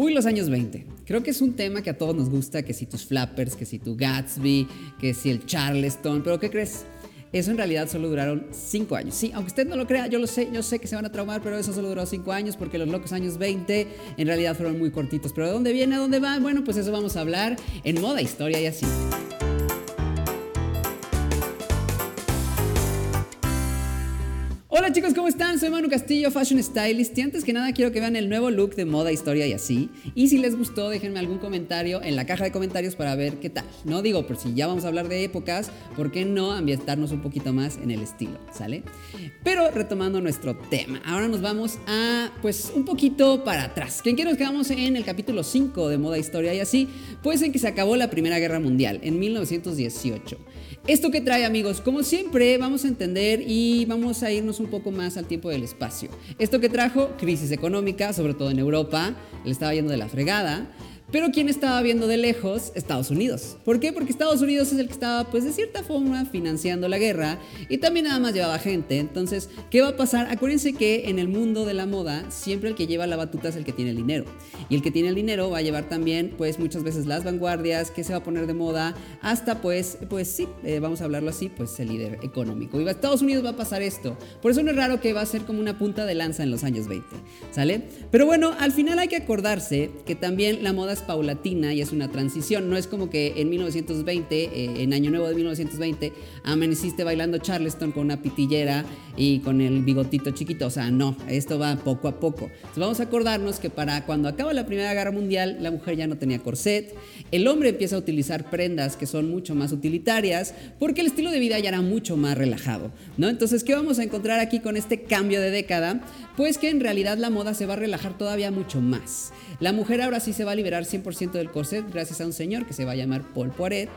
Uy, los años 20. Creo que es un tema que a todos nos gusta, que si tus flappers, que si tu Gatsby, que si el Charleston, pero ¿qué crees? Eso en realidad solo duraron 5 años. Sí, aunque usted no lo crea, yo lo sé, yo sé que se van a traumar, pero eso solo duró 5 años porque los locos años 20 en realidad fueron muy cortitos. Pero ¿de dónde viene? ¿A dónde va? Bueno, pues eso vamos a hablar en moda, historia y así. Hola chicos, ¿cómo están? Soy Manu Castillo, Fashion Stylist y antes que nada quiero que vean el nuevo look de moda, historia y así. Y si les gustó, déjenme algún comentario en la caja de comentarios para ver qué tal. No digo, por si ya vamos a hablar de épocas, ¿por qué no ambientarnos un poquito más en el estilo? ¿Sale? Pero retomando nuestro tema, ahora nos vamos a, pues, un poquito para atrás. ¿Quién quiere nos quedamos en el capítulo 5 de moda, historia y así? Pues en que se acabó la Primera Guerra Mundial, en 1918. ¿Esto que trae amigos? Como siempre vamos a entender y vamos a irnos un poco más al tiempo del espacio. Esto que trajo crisis económica, sobre todo en Europa, le estaba yendo de la fregada. Pero ¿quién estaba viendo de lejos? Estados Unidos. ¿Por qué? Porque Estados Unidos es el que estaba, pues de cierta forma, financiando la guerra y también nada más llevaba gente. Entonces, ¿qué va a pasar? Acuérdense que en el mundo de la moda, siempre el que lleva la batuta es el que tiene el dinero. Y el que tiene el dinero va a llevar también, pues muchas veces las vanguardias, que se va a poner de moda, hasta pues, pues sí, eh, vamos a hablarlo así, pues el líder económico. Y a Estados Unidos va a pasar esto. Por eso no es raro que va a ser como una punta de lanza en los años 20, ¿sale? Pero bueno, al final hay que acordarse que también la moda paulatina y es una transición. No es como que en 1920, eh, en Año Nuevo de 1920, amaneciste bailando Charleston con una pitillera y con el bigotito chiquito. O sea, no, esto va poco a poco. Entonces vamos a acordarnos que para cuando acaba la Primera Guerra Mundial, la mujer ya no tenía corset. El hombre empieza a utilizar prendas que son mucho más utilitarias porque el estilo de vida ya era mucho más relajado. ¿no? Entonces, ¿qué vamos a encontrar aquí con este cambio de década? Pues que en realidad la moda se va a relajar todavía mucho más. La mujer ahora sí se va a liberar 100% del corset gracias a un señor que se va a llamar Paul Poiret.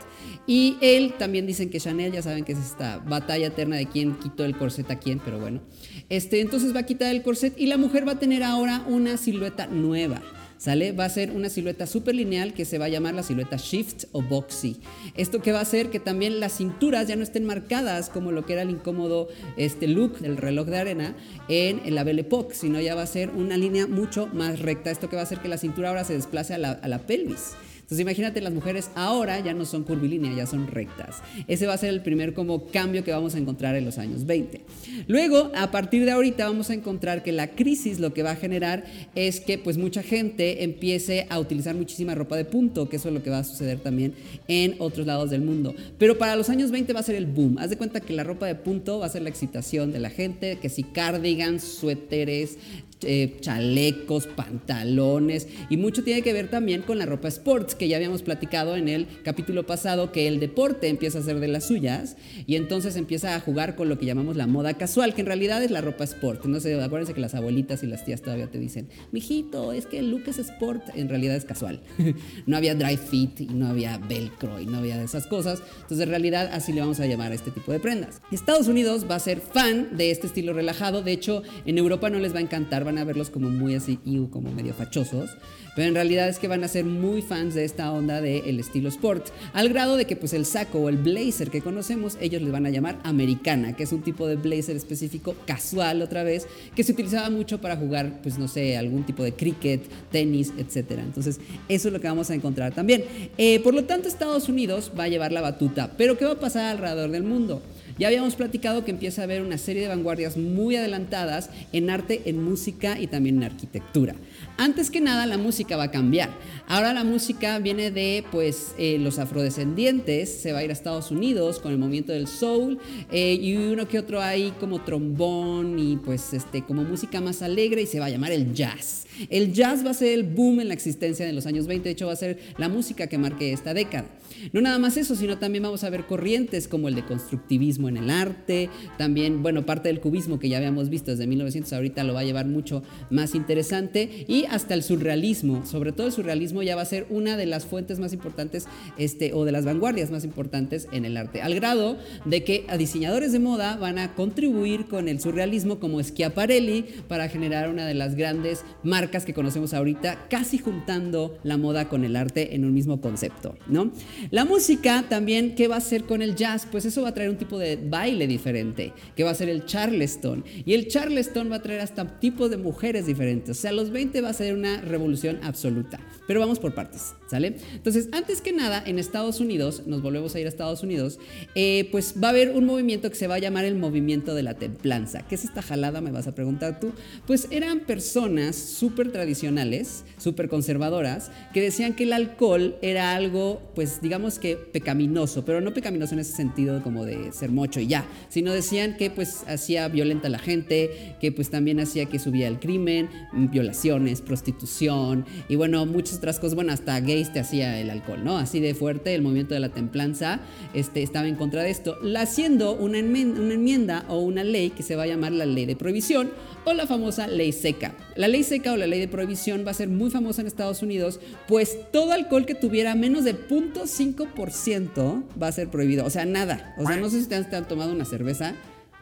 Y él también dicen que Chanel, ya saben que es esta batalla eterna de quién quitó el corset a quién, pero bueno. Este, entonces va a quitar el corset y la mujer va a tener ahora una silueta nueva. ¿Sale? Va a ser una silueta súper lineal que se va a llamar la silueta shift o boxy. Esto que va a hacer que también las cinturas ya no estén marcadas como lo que era el incómodo este look del reloj de arena en, la Belle Époque, sino ya va a ser una línea mucho más recta. Esto que va a hacer que la cintura ahora se desplace a la, a la pelvis. Entonces imagínate, las mujeres ahora ya no son curvilíneas, ya son rectas. Ese va a ser el primer como cambio que vamos a encontrar en los años 20. Luego, a partir de ahorita vamos a encontrar que la crisis lo que va a generar es que pues mucha gente empiece a utilizar muchísima ropa de punto, que eso es lo que va a suceder también en otros lados del mundo. Pero para los años 20 va a ser el boom. Haz de cuenta que la ropa de punto va a ser la excitación de la gente, que si cardigans, suéteres, eh, chalecos, pantalones y mucho tiene que ver también con la ropa sports que ya habíamos platicado en el capítulo pasado que el deporte empieza a ser de las suyas y entonces empieza a jugar con lo que llamamos la moda casual que en realidad es la ropa sport. No sé, acuérdense que las abuelitas y las tías todavía te dicen, mijito, es que el look es sport, en realidad es casual. no había dry fit y no había velcro y no había esas cosas. Entonces en realidad así le vamos a llamar a este tipo de prendas. Estados Unidos va a ser fan de este estilo relajado, de hecho en Europa no les va a encantar, a verlos como muy así, como medio fachosos, pero en realidad es que van a ser muy fans de esta onda del estilo sport, al grado de que pues el saco o el blazer que conocemos, ellos les van a llamar americana, que es un tipo de blazer específico casual otra vez, que se utilizaba mucho para jugar, pues no sé, algún tipo de cricket, tenis, etcétera. Entonces, eso es lo que vamos a encontrar también. Eh, por lo tanto, Estados Unidos va a llevar la batuta, pero ¿qué va a pasar alrededor del mundo? Ya habíamos platicado que empieza a haber una serie de vanguardias muy adelantadas en arte, en música y también en arquitectura. Antes que nada, la música va a cambiar. Ahora la música viene de pues eh, los afrodescendientes, se va a ir a Estados Unidos con el movimiento del soul eh, y uno que otro hay como trombón y pues este como música más alegre y se va a llamar el jazz. El jazz va a ser el boom en la existencia de los años 20, de hecho va a ser la música que marque esta década. No nada más eso, sino también vamos a ver corrientes como el de constructivismo en el arte, también, bueno, parte del cubismo que ya habíamos visto desde 1900, ahorita lo va a llevar mucho más interesante, y hasta el surrealismo, sobre todo el surrealismo ya va a ser una de las fuentes más importantes este, o de las vanguardias más importantes en el arte, al grado de que a diseñadores de moda van a contribuir con el surrealismo como Schiaparelli para generar una de las grandes marcas que conocemos ahorita, casi juntando la moda con el arte en un mismo concepto, ¿no? La música también, ¿qué va a hacer con el jazz? Pues eso va a traer un tipo de baile diferente, que va a ser el charleston. Y el charleston va a traer hasta tipos de mujeres diferentes. O sea, los 20 va a ser una revolución absoluta. Pero vamos por partes, ¿sale? Entonces, antes que nada, en Estados Unidos, nos volvemos a ir a Estados Unidos, eh, pues va a haber un movimiento que se va a llamar el movimiento de la templanza. ¿Qué es esta jalada? Me vas a preguntar tú. Pues eran personas súper tradicionales, súper conservadoras, que decían que el alcohol era algo, pues digamos que pecaminoso, pero no pecaminoso en ese sentido como de ser mocho y ya, sino decían que pues hacía violenta a la gente, que pues también hacía que subía el crimen, violaciones, prostitución y bueno, muchas otras cosas, bueno, hasta te hacía el alcohol, ¿no? Así de fuerte el movimiento de la templanza este, estaba en contra de esto, haciendo una una enmienda o una ley que se va a llamar la ley de prohibición o la famosa ley seca. La ley seca o la ley de prohibición va a ser muy famosa en Estados Unidos, pues todo alcohol que tuviera menos de 0.5% va a ser prohibido. O sea, nada. O sea, no sé si ustedes han tomado una cerveza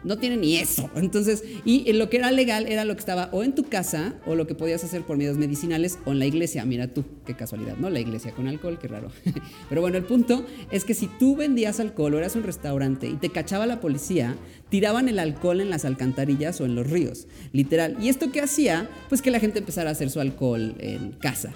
no tiene ni eso. Entonces, y lo que era legal era lo que estaba o en tu casa o lo que podías hacer por medios medicinales o en la iglesia. Mira tú, qué casualidad, ¿no? La iglesia con alcohol, qué raro. Pero bueno, el punto es que si tú vendías alcohol o eras un restaurante y te cachaba la policía, tiraban el alcohol en las alcantarillas o en los ríos, literal. ¿Y esto qué hacía? Pues que la gente empezara a hacer su alcohol en casa,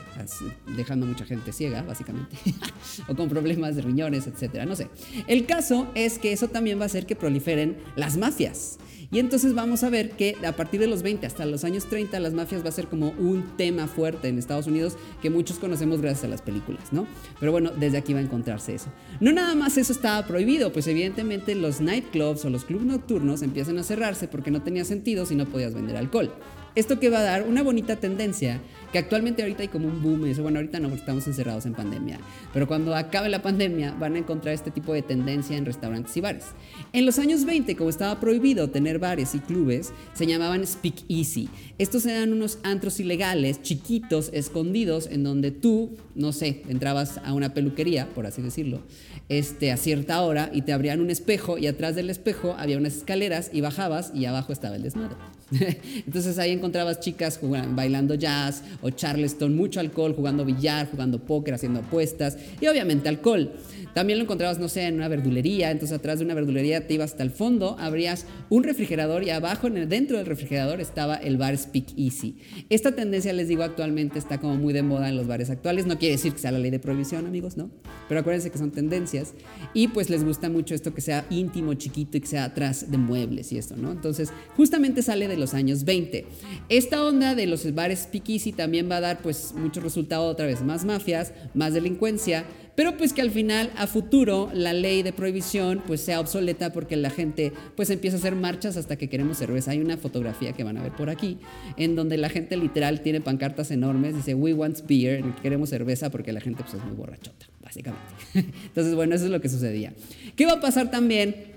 dejando mucha gente ciega, básicamente, o con problemas de riñones, etcétera, no sé. El caso es que eso también va a hacer que proliferen las mafias. Y entonces vamos a ver que a partir de los 20 hasta los años 30 las mafias va a ser como un tema fuerte en Estados Unidos que muchos conocemos gracias a las películas, ¿no? Pero bueno, desde aquí va a encontrarse eso. No nada más eso estaba prohibido, pues evidentemente los nightclubs o los clubs nocturnos empiezan a cerrarse porque no tenía sentido si no podías vender alcohol. Esto que va a dar una bonita tendencia, que actualmente ahorita hay como un boom, eso, bueno, ahorita no estamos encerrados en pandemia, pero cuando acabe la pandemia van a encontrar este tipo de tendencia en restaurantes y bares. En los años 20, como estaba prohibido tener bares y clubes, se llamaban speak easy. Estos eran unos antros ilegales, chiquitos, escondidos, en donde tú, no sé, entrabas a una peluquería, por así decirlo, este, a cierta hora y te abrían un espejo y atrás del espejo había unas escaleras y bajabas y abajo estaba el desmadre. Entonces ahí encontrabas chicas bailando jazz o charleston, mucho alcohol, jugando billar, jugando póker, haciendo apuestas y obviamente alcohol. También lo encontrabas, no sé, en una verdulería, entonces atrás de una verdulería te ibas hasta el fondo, abrías un refrigerador y abajo, en el, dentro del refrigerador, estaba el bar Speak Easy. Esta tendencia, les digo, actualmente está como muy de moda en los bares actuales. No quiere decir que sea la ley de prohibición, amigos, ¿no? Pero acuérdense que son tendencias y pues les gusta mucho esto que sea íntimo, chiquito y que sea atrás de muebles y esto, ¿no? Entonces, justamente sale de los años 20. Esta onda de los bares Easy también va a dar pues mucho resultado otra vez, más mafias, más delincuencia, pero pues que al final a futuro la ley de prohibición pues sea obsoleta porque la gente pues empieza a hacer marchas hasta que queremos cerveza. Hay una fotografía que van a ver por aquí en donde la gente literal tiene pancartas enormes, dice we want beer, queremos cerveza porque la gente pues es muy borrachota, básicamente. Entonces bueno, eso es lo que sucedía. ¿Qué va a pasar también?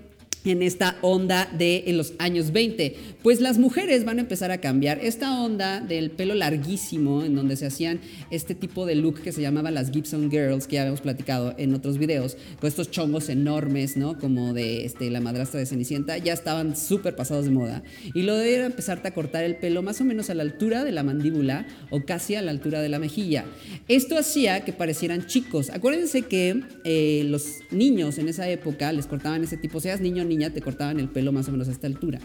En esta onda de en los años 20. Pues las mujeres van a empezar a cambiar. Esta onda del pelo larguísimo, en donde se hacían este tipo de look que se llamaba las Gibson Girls, que ya habíamos platicado en otros videos, con estos chongos enormes, ¿no? Como de este, la madrastra de Cenicienta, ya estaban súper pasados de moda. Y lo de empezarte a cortar el pelo más o menos a la altura de la mandíbula o casi a la altura de la mejilla. Esto hacía que parecieran chicos. Acuérdense que eh, los niños en esa época les cortaban ese tipo, seas niño niño te cortaban el pelo más o menos a esta altura.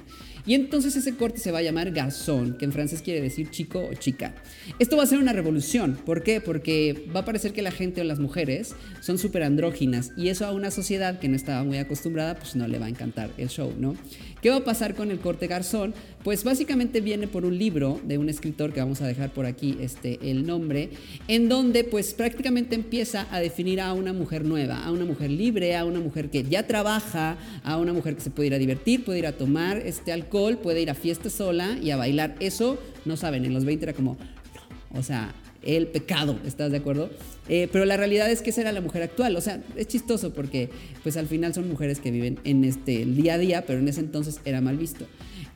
Y entonces ese corte se va a llamar garzón, que en francés quiere decir chico o chica. Esto va a ser una revolución. ¿Por qué? Porque va a parecer que la gente o las mujeres son súper andróginas y eso a una sociedad que no estaba muy acostumbrada, pues no le va a encantar el show, ¿no? ¿Qué va a pasar con el corte garzón? Pues básicamente viene por un libro de un escritor que vamos a dejar por aquí este, el nombre, en donde pues prácticamente empieza a definir a una mujer nueva, a una mujer libre, a una mujer que ya trabaja, a una mujer que se puede ir a divertir, puede ir a tomar este alcohol, puede ir a fiesta sola y a bailar. Eso, no saben, en los 20 era como, no, o sea, el pecado, ¿estás de acuerdo? Eh, pero la realidad es que esa era la mujer actual, o sea, es chistoso porque pues al final son mujeres que viven en este el día a día, pero en ese entonces era mal visto.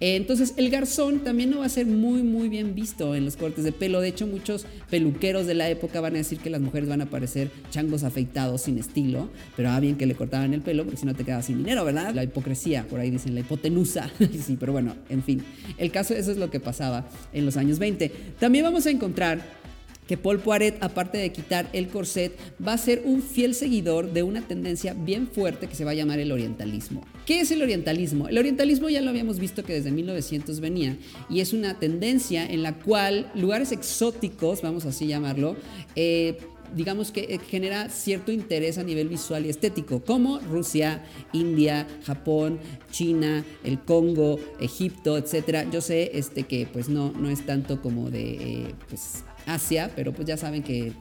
Eh, entonces el garzón también no va a ser muy muy bien visto en los cortes de pelo, de hecho muchos peluqueros de la época van a decir que las mujeres van a parecer changos afeitados sin estilo, pero a bien que le cortaban el pelo porque si no te quedabas sin dinero, ¿verdad? La hipocresía, por ahí dicen la hipotenusa, sí, pero bueno, en fin, el caso eso es lo que pasaba en los años 20. También vamos a encontrar que Paul Poiret, aparte de quitar el corset, va a ser un fiel seguidor de una tendencia bien fuerte que se va a llamar el orientalismo. ¿Qué es el orientalismo? El orientalismo ya lo habíamos visto que desde 1900 venía y es una tendencia en la cual lugares exóticos, vamos así llamarlo, eh, digamos que eh, genera cierto interés a nivel visual y estético, como Rusia, India, Japón, China, el Congo, Egipto, etc. Yo sé este, que pues no, no es tanto como de eh, pues, Asia, pero pues ya saben que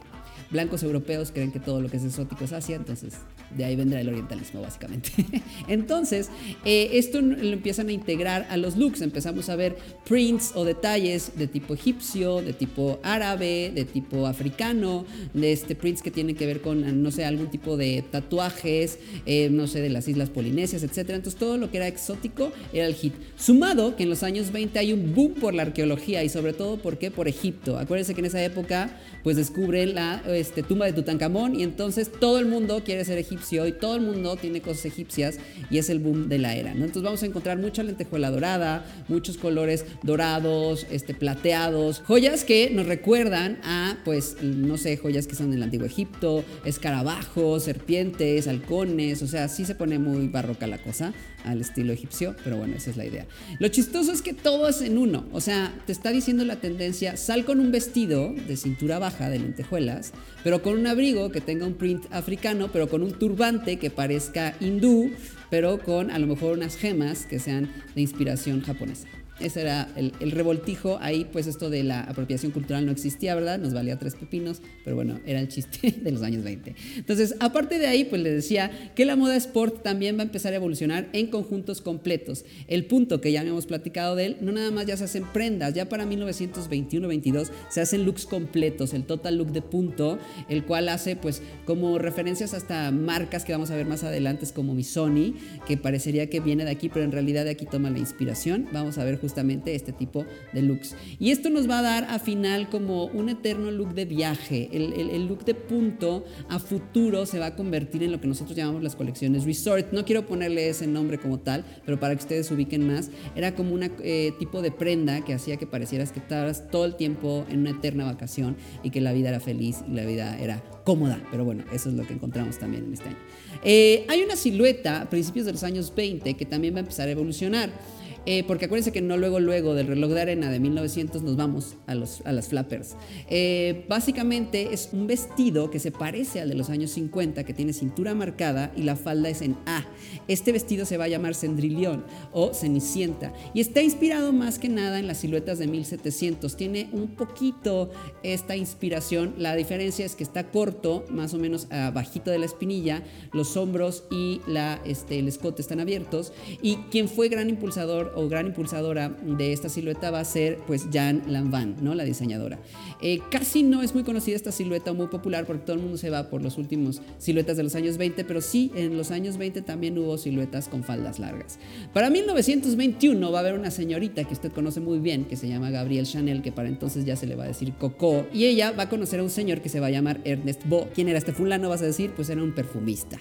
blancos europeos creen que todo lo que es exótico es Asia, entonces de ahí vendrá el orientalismo, básicamente. Entonces, eh, esto lo empiezan a integrar a los looks. Empezamos a ver prints o detalles de tipo egipcio, de tipo árabe, de tipo africano, de este prints que tienen que ver con, no sé, algún tipo de tatuajes, eh, no sé, de las islas polinesias, etc. Entonces, todo lo que era exótico era el hit. Sumado que en los años 20 hay un boom por la arqueología y sobre todo, ¿por qué? Por Egipto. Acuérdense que en esa época, pues descubre la este, tumba de Tutankamón y entonces todo el mundo quiere ser egipcio y todo el mundo tiene cosas egipcias y es el boom de la era. Entonces vamos a encontrar mucha lentejuela dorada, muchos colores dorados, este, plateados, joyas que nos recuerdan a, pues, no sé, joyas que son del antiguo Egipto, escarabajos, serpientes, halcones, o sea, sí se pone muy barroca la cosa al estilo egipcio, pero bueno, esa es la idea. Lo chistoso es que todo es en uno, o sea, te está diciendo la tendencia, sal con un vestido de cintura baja de lentejuelas, pero con un abrigo que tenga un print africano, pero con un turbante que parezca hindú, pero con a lo mejor unas gemas que sean de inspiración japonesa. Ese era el, revoltijo. Ahí, pues, esto de la apropiación cultural no existía, ¿verdad? Nos valía tres pepinos, pero bueno, era el chiste de los años 20. Entonces, aparte de ahí, pues les decía que la moda sport también va a empezar a evolucionar en conjuntos completos. El punto que ya habíamos platicado de él, no nada más ya se hacen prendas, ya para 1921-22 se hacen looks completos, el total look de punto, el cual hace, pues, como referencias hasta marcas que vamos a ver más adelante, como Missoni, que parecería que viene de aquí, pero en realidad de aquí toma la inspiración. Vamos a ver justamente este tipo de looks. Y esto nos va a dar a final como un eterno look de viaje. El, look de punto a futuro se va a convertir en lo que nosotros llamamos las colecciones resort. No quiero ponerle ese nombre como tal, pero para que ustedes ubiquen más, era como un eh, tipo de prenda que hacía que parecieras que estabas todo el tiempo en una eterna vacación y que la vida era feliz y la vida era cómoda. Pero bueno, eso es lo que encontramos también en este año. Eh, hay una silueta a principios de los años 20 que también va a empezar a evolucionar. Eh, porque acuérdense que no luego, luego del reloj de arena de 1900 nos vamos a, los, a las flappers. Eh, básicamente es un vestido que se parece al de los años 50, que tiene cintura marcada y la falda es en A. Este vestido se va a llamar Cendrillón o Cenicienta y está inspirado más que nada en las siluetas de 1700. Tiene un poquito esta inspiración. La diferencia es que está corto, más o menos bajito de la espinilla, los hombros y la, este, el escote están abiertos. Y quien fue gran impulsador o gran impulsadora de esta silueta va a ser pues Jan Lanvin, ¿no? la diseñadora. Eh, casi no es muy conocida esta silueta muy popular porque todo el mundo se va por los últimos siluetas de los años 20, pero sí en los años 20 también hubo siluetas con faldas largas. Para 1921 va a haber una señorita que usted conoce muy bien que se llama Gabrielle Chanel, que para entonces ya se le va a decir Coco, y ella va a conocer a un señor que se va a llamar Ernest Bo. ¿Quién era este fulano? Vas a decir, pues era un perfumista.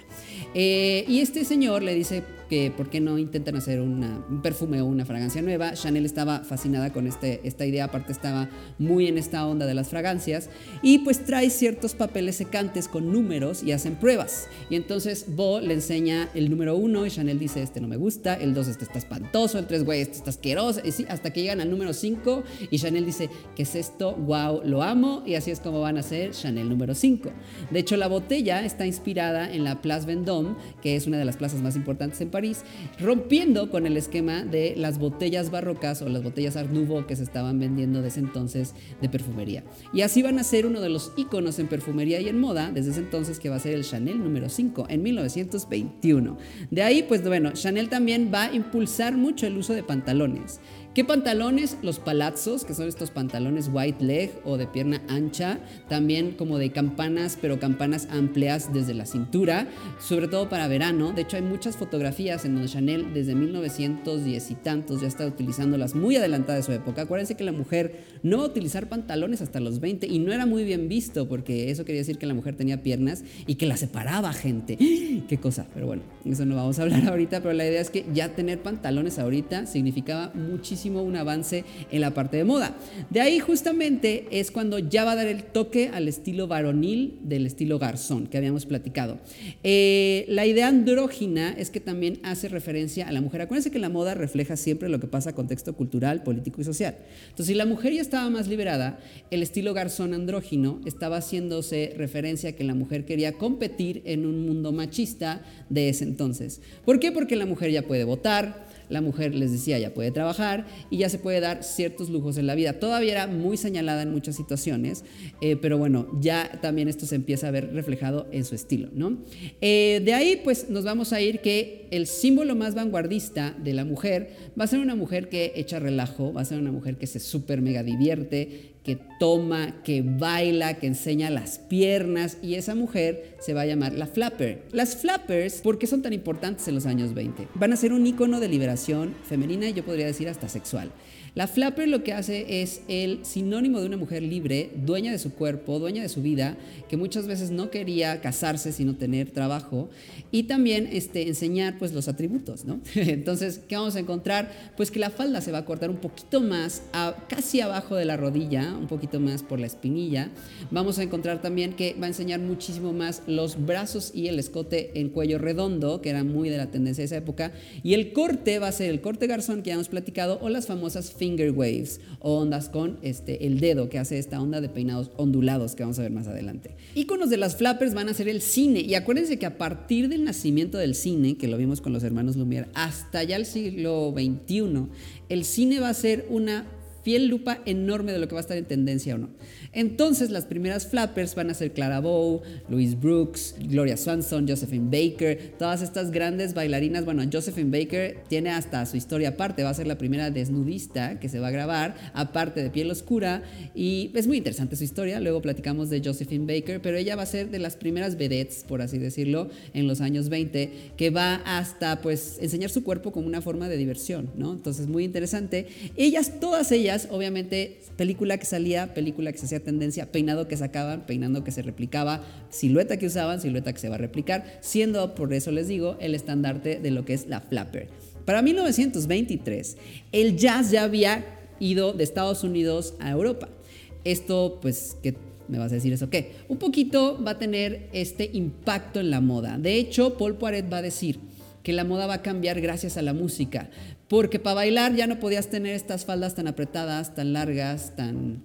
Eh, y este señor le dice que por qué no intentan hacer un perfume o una fragancia nueva. Chanel estaba fascinada con este, esta idea, aparte estaba muy en esta onda de las fragancias y pues trae ciertos papeles secantes con números y hacen pruebas. Y entonces Bo le enseña el número uno y Chanel dice este no me gusta, el dos este está espantoso, el tres güey este está asqueroso, y sí, hasta que llegan al número 5 y Chanel dice ¿qué es esto? Wow, lo amo y así es como van a ser Chanel número 5. De hecho la botella está inspirada en la Place Vendôme, que es una de las plazas más importantes en París, rompiendo con el esquema de las botellas barrocas o las botellas Art Nouveau que se estaban vendiendo desde entonces de perfumería. Y así van a ser uno de los iconos en perfumería y en moda desde ese entonces que va a ser el Chanel número 5 en 1921. De ahí, pues bueno, Chanel también va a impulsar mucho el uso de pantalones. ¿Qué pantalones? Los palazzos, que son estos pantalones white leg o de pierna ancha, también como de campanas, pero campanas amplias desde la cintura, sobre todo para verano. De hecho, hay muchas fotografías en donde Chanel desde 1910 y tantos ya está utilizándolas muy adelantada de su época. Acuérdense que la mujer no va a utilizar pantalones hasta los 20 y no era muy bien visto porque eso quería decir que la mujer tenía piernas y que la separaba gente. Qué cosa, pero bueno, eso no vamos a hablar ahorita, pero la idea es que ya tener pantalones ahorita significaba muchísimo un avance en la parte de moda. De ahí justamente es cuando ya va a dar el toque al estilo varonil del estilo garzón que habíamos platicado. Eh, la idea andrógina es que también hace referencia a la mujer. Acuérdense que la moda refleja siempre lo que pasa a contexto cultural, político y social. Entonces, si la mujer ya estaba más liberada, el estilo garzón andrógino estaba haciéndose referencia a que la mujer quería competir en un mundo machista de ese entonces. ¿Por qué? Porque la mujer ya puede votar, la mujer les decía ya puede trabajar y ya se puede dar ciertos lujos en la vida. Todavía era muy señalada en muchas situaciones, eh, pero bueno, ya también esto se empieza a ver reflejado en su estilo, ¿no? Eh, de ahí pues nos vamos a ir que el símbolo más vanguardista de la mujer va a ser una mujer que echa relajo, va a ser una mujer que se súper mega divierte, que toma, que baila, que enseña las piernas y esa mujer se va a llamar la flapper. Las flappers, ¿por qué son tan importantes en los años 20? Van a ser un icono de liberación femenina y yo podría decir hasta sexual. La flapper lo que hace es el sinónimo de una mujer libre, dueña de su cuerpo, dueña de su vida, que muchas veces no quería casarse sino tener trabajo y también este, enseñar pues los atributos, ¿no? Entonces, ¿qué vamos a encontrar? Pues que la falda se va a cortar un poquito más, casi abajo de la rodilla, un poquito más por la espinilla. Vamos a encontrar también que va a enseñar muchísimo más los brazos y el escote en cuello redondo, que era muy de la tendencia de esa época, y el corte va a ser el corte garzón que ya hemos platicado o las famosas finger waves o ondas con este, el dedo que hace esta onda de peinados ondulados que vamos a ver más adelante. Íconos de las flappers van a ser el cine y acuérdense que a partir del nacimiento del cine, que lo vimos con los hermanos Lumière, hasta ya el siglo XXI, el cine va a ser una fiel lupa enorme de lo que va a estar en tendencia o no. Entonces las primeras flappers van a ser Clara Bow, Louise Brooks, Gloria Swanson, Josephine Baker, todas estas grandes bailarinas. Bueno, Josephine Baker tiene hasta su historia aparte, va a ser la primera desnudista que se va a grabar, aparte de piel oscura, y es muy interesante su historia. Luego platicamos de Josephine Baker, pero ella va a ser de las primeras vedettes, por así decirlo, en los años 20, que va hasta pues enseñar su cuerpo como una forma de diversión, ¿no? Entonces, muy interesante. Ellas, todas ellas, obviamente, película que salía, película que se hacía tendencia, peinado que sacaban, peinando que se replicaba, silueta que usaban, silueta que se va a replicar, siendo, por eso les digo, el estandarte de lo que es la flapper. Para 1923, el jazz ya había ido de Estados Unidos a Europa. Esto, pues, ¿qué me vas a decir eso qué? Un poquito va a tener este impacto en la moda. De hecho, Paul Poiret va a decir que la moda va a cambiar gracias a la música, porque para bailar ya no podías tener estas faldas tan apretadas, tan largas, tan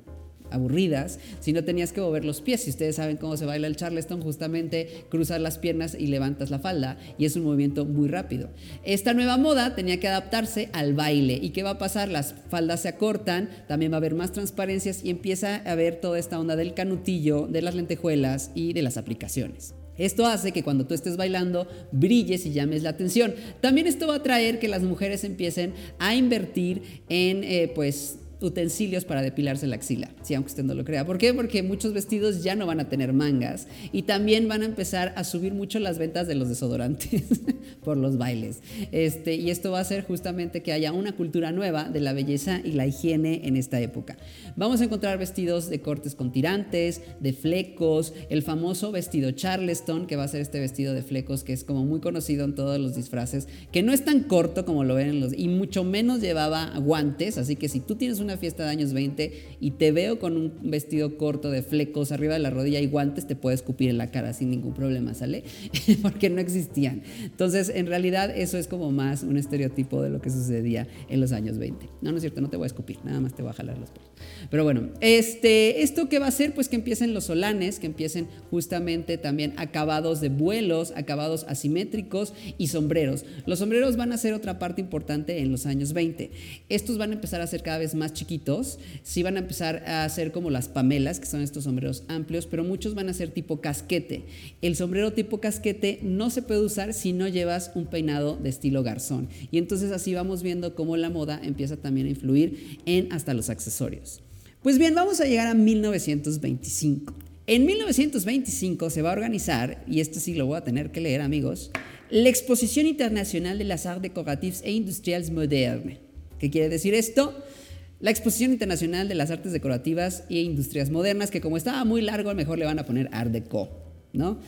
aburridas, si no tenías que mover los pies. Si ustedes saben cómo se baila el charleston, justamente cruzas las piernas y levantas la falda y es un movimiento muy rápido. Esta nueva moda tenía que adaptarse al baile. ¿Y qué va a pasar? Las faldas se acortan, también va a haber más transparencias y empieza a haber toda esta onda del canutillo, de las lentejuelas y de las aplicaciones. Esto hace que cuando tú estés bailando brilles y llames la atención. También esto va a traer que las mujeres empiecen a invertir en eh, pues utensilios para depilarse la axila, si aunque usted no lo crea. ¿Por qué? Porque muchos vestidos ya no van a tener mangas y también van a empezar a subir mucho las ventas de los desodorantes por los bailes. Este, y esto va a hacer justamente que haya una cultura nueva de la belleza y la higiene en esta época. Vamos a encontrar vestidos de cortes con tirantes, de flecos, el famoso vestido charleston, que va a ser este vestido de flecos que es como muy conocido en todos los disfraces, que no es tan corto como lo ven en los y mucho menos llevaba guantes, así que si tú tienes un una fiesta de años 20 y te veo con un vestido corto de flecos arriba de la rodilla y guantes, te puedes escupir en la cara sin ningún problema, ¿sale? Porque no existían. Entonces, en realidad, eso es como más un estereotipo de lo que sucedía en los años 20. No, no es cierto, no te voy a escupir, nada más te voy a jalar los pelos. Pero bueno, este, ¿esto qué va a hacer? Pues que empiecen los solanes, que empiecen justamente también acabados de vuelos, acabados asimétricos y sombreros. Los sombreros van a ser otra parte importante en los años 20. Estos van a empezar a ser cada vez más chiquitos, sí van a empezar a ser como las pamelas, que son estos sombreros amplios, pero muchos van a ser tipo casquete. El sombrero tipo casquete no se puede usar si no llevas un peinado de estilo garzón. Y entonces así vamos viendo cómo la moda empieza también a influir en hasta los accesorios. Pues bien, vamos a llegar a 1925. En 1925 se va a organizar, y esto sí lo voy a tener que leer amigos, la Exposición Internacional de las Arts Decoratifs e Industriales Modernes. ¿Qué quiere decir esto? La Exposición Internacional de las Artes Decorativas e Industrias Modernas, que como estaba muy largo, mejor le van a poner Art Deco. ¿No?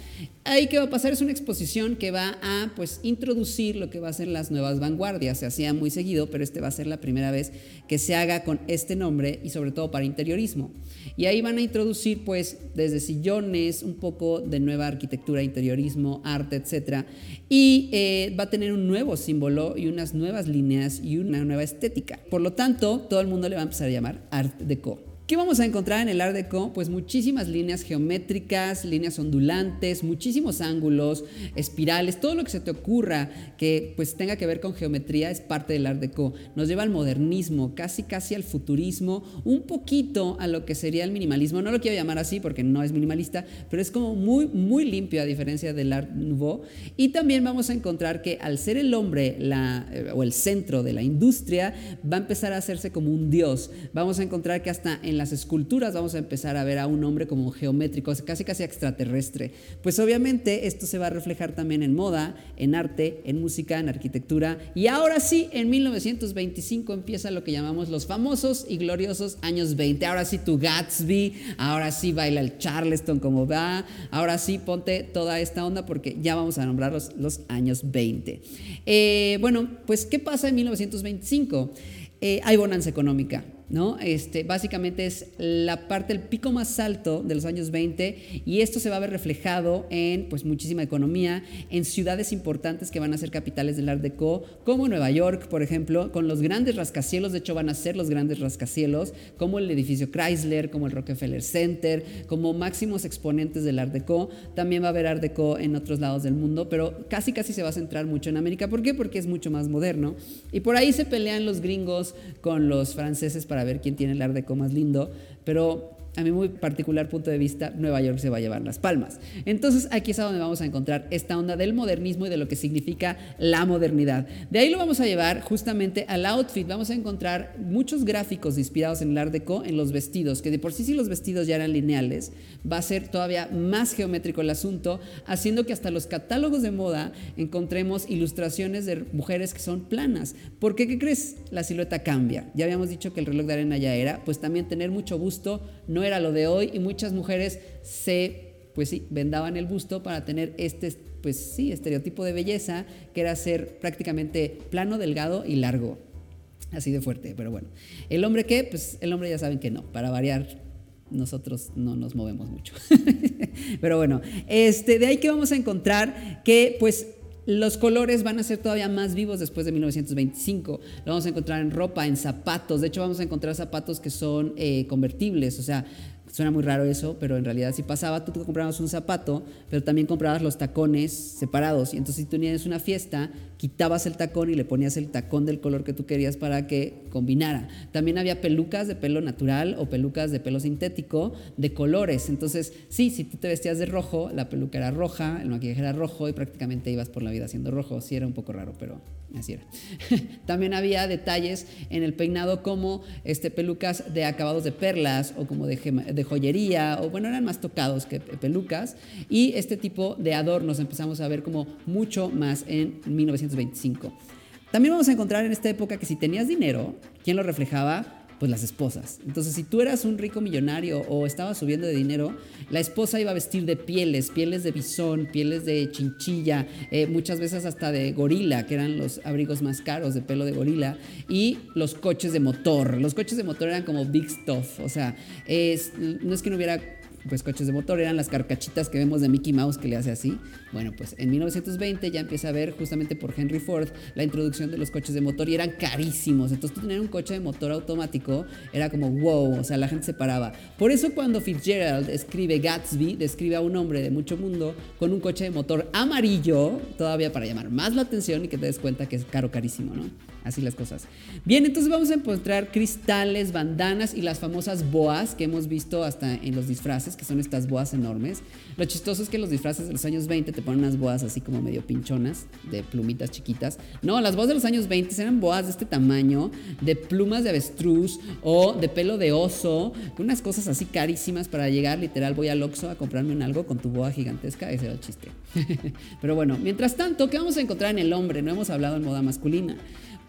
Ahí que va a pasar es una exposición que va a pues introducir lo que va a ser las nuevas vanguardias. Se hacía muy seguido, pero este va a ser la primera vez que se haga con este nombre y sobre todo para interiorismo. Y ahí van a introducir pues desde sillones, un poco de nueva arquitectura, interiorismo, arte, etc. Y eh, va a tener un nuevo símbolo y unas nuevas líneas y una nueva estética. Por lo tanto, todo el mundo le va a empezar a llamar Art Deco. ¿Qué vamos a encontrar en el Art Deco? Pues muchísimas líneas geométricas, líneas ondulantes, muchísimos ángulos, espirales, todo lo que se te ocurra que pues tenga que ver con geometría es parte del Art Deco. Nos lleva al modernismo, casi casi al futurismo, un poquito a lo que sería el minimalismo. No lo quiero llamar así porque no es minimalista, pero es como muy muy limpio a diferencia del Art Nouveau. Y también vamos a encontrar que al ser el hombre la, eh, o el centro de la industria, va a empezar a hacerse como un dios. Vamos a encontrar que hasta en las esculturas vamos a empezar a ver a un hombre como geométrico, casi casi extraterrestre. Pues obviamente esto se va a reflejar también en moda, en arte, en música, en arquitectura. Y ahora sí, en 1925 empieza lo que llamamos los famosos y gloriosos años 20. Ahora sí tu Gatsby, ahora sí baila el Charleston como va, ahora sí ponte toda esta onda porque ya vamos a nombrar los, años 20. Eh, bueno, pues ¿qué pasa en 1925? Eh, hay bonanza económica. ¿No? Este, básicamente es la parte, el pico más alto de los años 20 y esto se va a ver reflejado en pues muchísima economía, en ciudades importantes que van a ser capitales del Art Deco, como Nueva York, por ejemplo, con los grandes rascacielos, de hecho van a ser los grandes rascacielos, como el edificio Chrysler, como el Rockefeller Center, como máximos exponentes del Art Deco. También va a haber Art Deco en otros lados del mundo, pero casi casi se va a centrar mucho en América. ¿Por qué? Porque es mucho más moderno. Y por ahí se pelean los gringos con los franceses para ver quién tiene el Art Deco más lindo, pero a mi muy particular punto de vista, Nueva York se va a llevar las palmas. Entonces aquí es a donde vamos a encontrar esta onda del modernismo y de lo que significa la modernidad. De ahí lo vamos a llevar justamente al outfit. Vamos a encontrar muchos gráficos inspirados en el Art Deco en los vestidos, que de por sí si los vestidos ya eran lineales, va a ser todavía más geométrico el asunto, haciendo que hasta los catálogos de moda encontremos ilustraciones de mujeres que son planas. ¿Por qué? ¿Qué crees? La silueta cambia. Ya habíamos dicho que el reloj de arena ya era, pues también tener mucho busto no era lo de hoy y muchas mujeres se, pues sí, vendaban el busto para tener este, pues sí, estereotipo de belleza que era ser prácticamente plano, delgado y largo. Así de fuerte, pero bueno. ¿El hombre qué? Pues el hombre ya saben que no, para variar nosotros no nos movemos mucho. Pero bueno, este, de ahí que vamos a encontrar que pues los colores van a ser todavía más vivos después de 1925. Lo vamos a encontrar en ropa, en zapatos. De hecho, vamos a encontrar zapatos que son eh, convertibles. O sea, Suena muy raro eso, pero en realidad si pasaba, tú, tú comprabas un zapato, pero también comprabas los tacones separados. Y entonces si tú tenías una fiesta, quitabas el tacón y le ponías el tacón del color que tú querías para que combinara. También había pelucas de pelo natural o pelucas de pelo sintético de colores. Entonces, sí, si tú te vestías de rojo, la peluca era roja, el maquillaje era rojo y prácticamente ibas por la vida siendo rojo. Sí era un poco raro, pero así era. También había detalles en el peinado como este, pelucas de acabados de perlas o como de, de joyería, o bueno, eran más tocados que pelucas, y este tipo de adornos empezamos a ver como mucho más en 1925. También vamos a encontrar en esta época que si tenías dinero, ¿quién lo reflejaba? Pues las esposas. Entonces, si tú eras un rico millonario o estabas subiendo de dinero, la esposa iba a vestir de pieles, pieles de bisón, pieles de chinchilla, eh, muchas veces hasta de gorila, que eran los abrigos más caros de pelo de gorila, y los coches de motor. Los coches de motor eran como big stuff, o sea, es, no es que no hubiera pues coches de motor, eran las carcachitas que vemos de Mickey Mouse que le hace así. Bueno, pues en 1920 ya empieza a ver justamente por Henry Ford la introducción de los coches de motor y eran carísimos. Entonces tener un coche de motor automático era como wow, o sea, la gente se paraba. Por eso cuando Fitzgerald escribe Gatsby, describe a un hombre de mucho mundo con un coche de motor amarillo, todavía para llamar más la atención y que te des cuenta que es caro, carísimo, ¿no? Así las cosas. Bien, entonces vamos a encontrar cristales, bandanas y las famosas boas que hemos visto hasta en los disfraces, que son estas boas enormes. Lo chistoso es que los disfraces de los años 20 te ponen unas boas así como medio pinchonas, de plumitas chiquitas. No, las boas de los años 20 eran boas de este tamaño, de plumas de avestruz o de pelo de oso, unas cosas así carísimas para llegar, literal, voy al Oxxo a comprarme un algo con tu boa gigantesca, ese era el chiste. Pero bueno, mientras tanto, ¿qué vamos a encontrar en el hombre? No hemos hablado en moda masculina.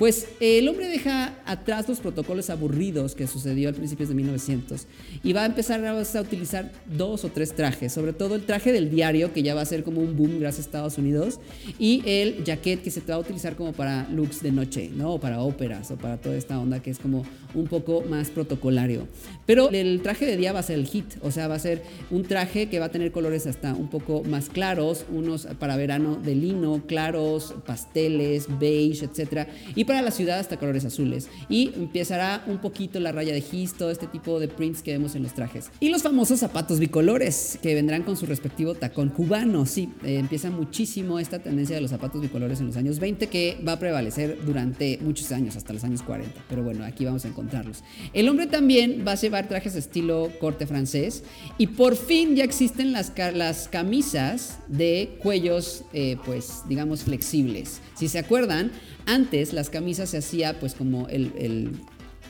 Pues el hombre deja atrás los protocolos aburridos que sucedió al principio de 1900 y va a empezar a, utilizar dos o tres trajes, sobre todo el traje del diario, que ya va a ser como un boom gracias a Estados Unidos, y el jacket que se va a utilizar como para looks de noche, ¿no? O para óperas o para toda esta onda que es como un poco más protocolario. Pero el traje de día va a ser el hit, o sea, va a ser un traje que va a tener colores hasta un poco más claros, unos para verano de lino, claros, pasteles, beige, etc. Y para la ciudad hasta colores azules. Y empezará un poquito la raya de gis, todo este tipo de prints que vemos en los trajes. Y los famosos zapatos bicolores, que vendrán con su respectivo tacón cubano. Sí, eh, empieza muchísimo esta tendencia de los zapatos bicolores en los años 20, que va a prevalecer durante muchos años, hasta los años 40. Pero bueno, aquí vamos a encontrarlos. El hombre también va a llevar trajes estilo corte francés. Y por fin ya existen las, las camisas de cuellos, eh, pues digamos, flexibles. Si se acuerdan, antes las camisas se hacía pues como el, el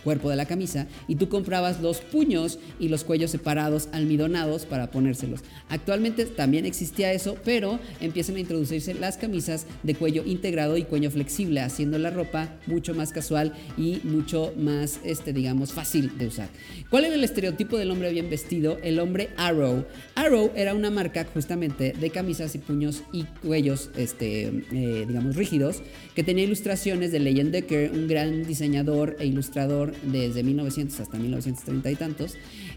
cuerpo de la camisa y tú comprabas los puños y los cuellos separados, almidonados para ponérselos. Actualmente también existía eso, pero empiezan a introducirse las camisas de cuello integrado y cuello flexible, haciendo la ropa mucho más casual y mucho más, este, digamos, fácil de usar. ¿Cuál era el estereotipo del hombre bien vestido? El hombre Arrow. Arrow era una marca justamente de camisas y puños y cuellos, este, eh, digamos, rígidos, que tenía ilustraciones de Legend Decker, un gran diseñador e ilustrador desde 1900 hasta 1930 y tantos,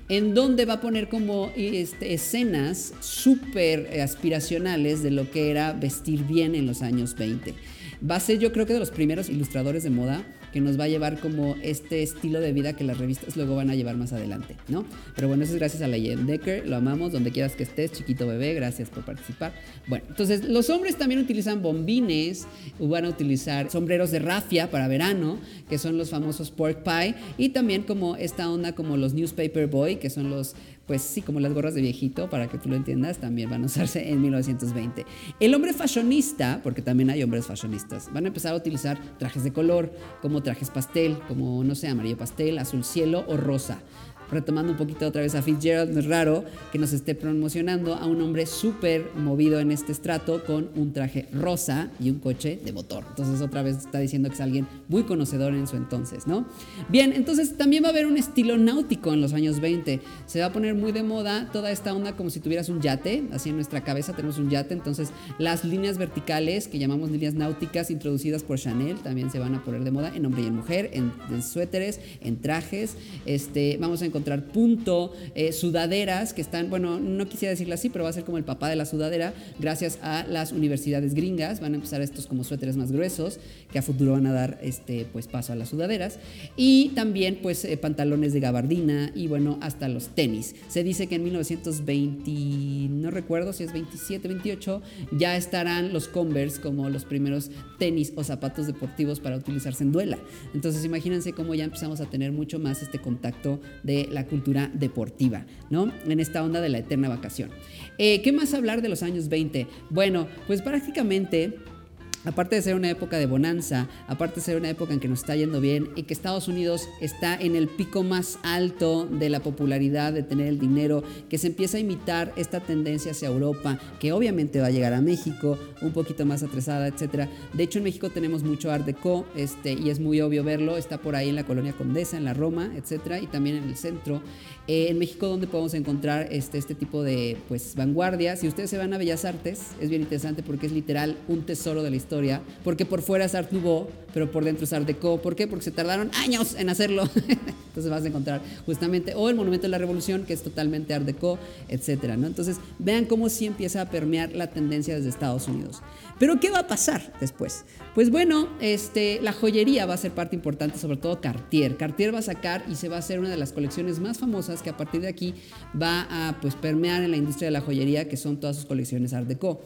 en donde va a poner como este, escenas súper aspiracionales de lo que era vestir bien en los años 20. Va a ser yo creo que de los primeros ilustradores de moda que nos va a llevar como este estilo de vida que las revistas luego van a llevar más adelante, ¿no? Pero bueno, eso es gracias a Legend Decker, lo amamos, donde quieras que estés, chiquito bebé, gracias por participar. Bueno, entonces los hombres también utilizan bombines, van a utilizar sombreros de rafia para verano, que son los famosos pork pie, y también como esta onda como los newspaper boy, que son los pues sí, como las gorras de viejito, para que tú lo entiendas, también van a usarse en 1920. El hombre fashionista, porque también hay hombres fashionistas, van a empezar a utilizar trajes de color, como trajes pastel, como, no sé, amarillo pastel, azul cielo o rosa retomando un poquito otra vez a Fitzgerald, no es raro que nos esté promocionando a un hombre súper movido en este estrato con un traje rosa y un coche de motor. Entonces otra vez está diciendo que es alguien muy conocedor en su entonces, ¿no? Bien, entonces también va a haber un estilo náutico en los años 20. Se va a poner muy de moda toda esta onda como si tuvieras un yate, así en nuestra cabeza tenemos un yate, entonces las líneas verticales que llamamos líneas náuticas introducidas por Chanel también se van a poner de moda en hombre y en mujer, en, suéteres, en trajes. Este, vamos a encontrar punto, eh, sudaderas que están, bueno, no quisiera decirlo así, pero va a ser como el papá de la sudadera, gracias a las universidades gringas. Van a empezar estos como suéteres más gruesos, que a futuro van a dar este, pues, paso a las sudaderas. Y también, pues, eh, pantalones de gabardina y, bueno, hasta los tenis. Se dice que en 1920, no recuerdo si es 27, 28, ya estarán los Converse como los primeros tenis o zapatos deportivos para utilizarse en duela. Entonces, imagínense cómo ya empezamos a tener mucho más este contacto de la cultura deportiva, ¿no? En esta onda de la eterna vacación. Eh, ¿Qué más hablar de los años 20? Bueno, pues prácticamente aparte de ser una época de bonanza, aparte de ser una época en que nos está yendo bien y que Estados Unidos está en el pico más alto de la popularidad, de tener el dinero, que se empieza a imitar esta tendencia hacia Europa, que obviamente va a llegar a México, un poquito más atrasada, etc. De hecho, en México tenemos mucho Art Deco, este, y es muy obvio verlo, está por ahí en la colonia Condesa, en la Roma, etc. Y también en el centro. Eh, en México, donde podemos encontrar este, este tipo de pues, vanguardias. Si ustedes se van a Bellas Artes, es bien interesante porque es literal un tesoro de la historia porque por fuera es Art Nouveau, pero por dentro es Art Deco. ¿Por qué? Porque se tardaron años en hacerlo. Entonces vas a encontrar justamente, o el Monumento de la Revolución, que es totalmente Art Deco, etcétera, ¿no? Entonces vean cómo sí empieza a permear la tendencia desde Estados Unidos. Pero ¿qué va a pasar después? Pues bueno, este, la joyería va a ser parte importante, sobre todo Cartier. Cartier va a sacar y se va a hacer una de las colecciones más famosas que a partir de aquí va a pues, permear en la industria de la joyería, que son todas sus colecciones Art Deco.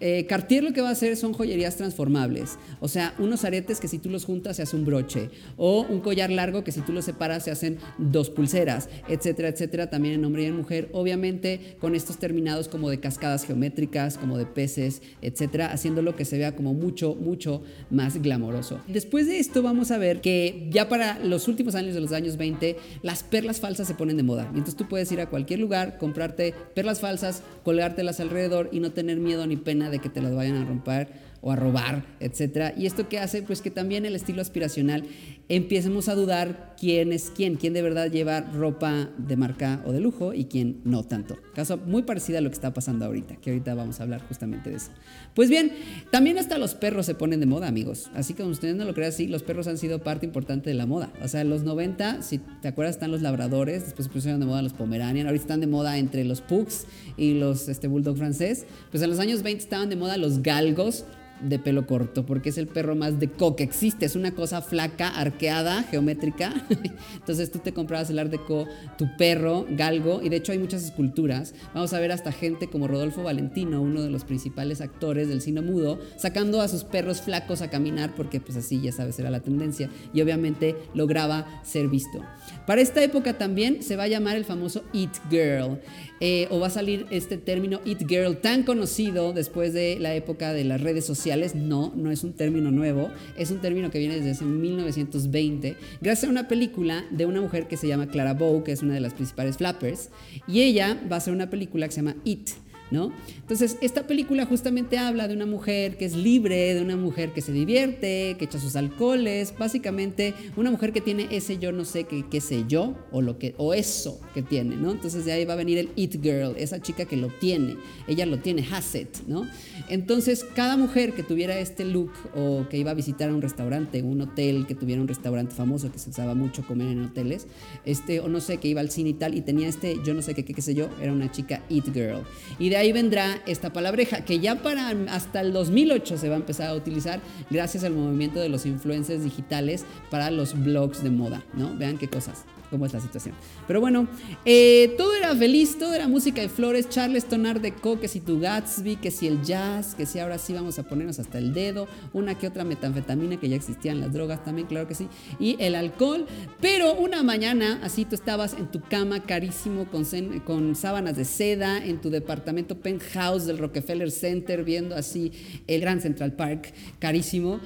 Eh, Cartier lo que va a hacer son joyerías transformables, o sea, unos aretes que si tú los juntas se hace un broche, o un collar largo que si tú los separas se hacen dos pulseras, etcétera, etcétera, también en hombre y en mujer, obviamente con estos terminados como de cascadas geométricas, como de peces, etcétera, haciéndolo que se vea como mucho, mucho más glamoroso. Después de esto vamos a ver que ya para los últimos años de los años 20, las perlas falsas se ponen de moda, y entonces tú puedes ir a cualquier lugar, comprarte perlas falsas, colgártelas alrededor y no tener miedo ni pena de que te las vayan a romper o a robar, etc. Y esto que hace, pues que también el estilo aspiracional empecemos a dudar quién es quién, quién de verdad lleva ropa de marca o de lujo y quién no tanto. Caso muy parecido a lo que está pasando ahorita, que ahorita vamos a hablar justamente de eso. Pues bien, también hasta los perros se ponen de moda, amigos. Así que ustedes no lo crean así, los perros han sido parte importante de la moda. O sea, en los 90, si te acuerdas, están los labradores, después se pusieron de moda los pomeranian, ahorita están de moda entre los pugs y los este, bulldog francés. Pues en los años 20 estaban de moda los galgos, de pelo corto, porque es el perro más de co que existe. Es una cosa flaca, arqueada, geométrica. Entonces tú te comprabas el Art Deco, tu perro, galgo, y de hecho hay muchas esculturas. Vamos a ver hasta gente como Rodolfo Valentino, uno de los principales actores del cine mudo, sacando a sus perros flacos a caminar, porque pues así ya sabes, era la tendencia, y obviamente lograba ser visto. Para esta época también se va a llamar el famoso It Girl. Eh, o va a salir este término It Girl tan conocido después de la época de las redes sociales. No, no es un término nuevo, es un término que viene desde 1920, gracias a una película de una mujer que se llama Clara Bow, que es una de las principales flappers, y ella va a hacer una película que se llama It Entonces, esta película justamente habla de una mujer que es libre, de una mujer que se divierte, que echa sus alcoholes, básicamente una mujer que tiene ese yo no sé qué, qué sé yo, o, lo que, o eso que tiene, ¿no? Entonces de ahí va a venir el It Girl, esa chica que lo tiene, ella lo tiene, has it, ¿no? Entonces, cada mujer que tuviera este look o que iba a visitar un restaurante, un hotel, que tuviera un restaurante famoso que se usaba mucho comer en hoteles, este, o no sé, que iba al cine y tal, y tenía este yo no sé qué, qué, sé yo, era una chica It Girl. Y de ahí vendrá esta palabreja que ya para hasta el 2008 se va a empezar a utilizar gracias al movimiento de los influencers digitales para los blogs de moda, ¿no? Vean qué cosas cómo es la situación. Pero bueno, eh, todo era feliz, todo era música de flores, Charleston Art Deco, que si tu Gatsby, que si el jazz, que si ahora sí vamos a ponernos hasta el dedo, una que otra metanfetamina que ya existían las drogas también, claro que sí, y el alcohol. Pero una mañana, así tú estabas en tu cama carísimo con, con sábanas de seda, en tu departamento penthouse del Rockefeller Center, viendo así el Grand Central Park, carísimo.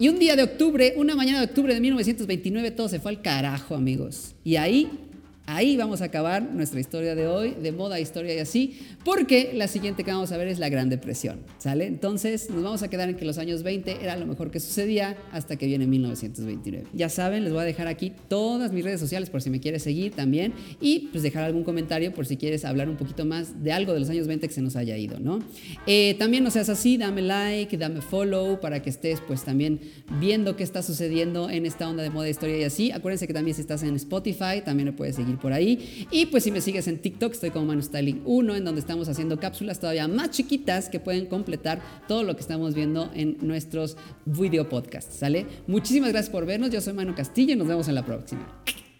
Y un día de octubre, una mañana de octubre de 1929, todo se fue al carajo, amigos. Y ahí Ahí vamos a acabar nuestra historia de hoy, de moda, historia y así, porque la siguiente que vamos a ver es la Gran Depresión, ¿sale? Entonces nos vamos a quedar en que los años 20 era lo mejor que sucedía hasta que viene 1929. Ya saben, les voy a dejar aquí todas mis redes sociales por si me quieres seguir también y pues dejar algún comentario por si quieres hablar un poquito más de algo de los años 20 que se nos haya ido, ¿no? Eh, también no seas así, dame like, dame follow para que estés pues también viendo qué está sucediendo en esta onda de moda, historia y así. Acuérdense que también si estás en Spotify, también me puedes seguir por ahí. Y pues si me sigues en TikTok, estoy como Manu Styling 1, en donde estamos haciendo cápsulas todavía más chiquitas que pueden completar todo lo que estamos viendo en nuestros video podcasts, ¿sale? Muchísimas gracias por vernos, yo soy Manu Castillo y nos vemos en la próxima.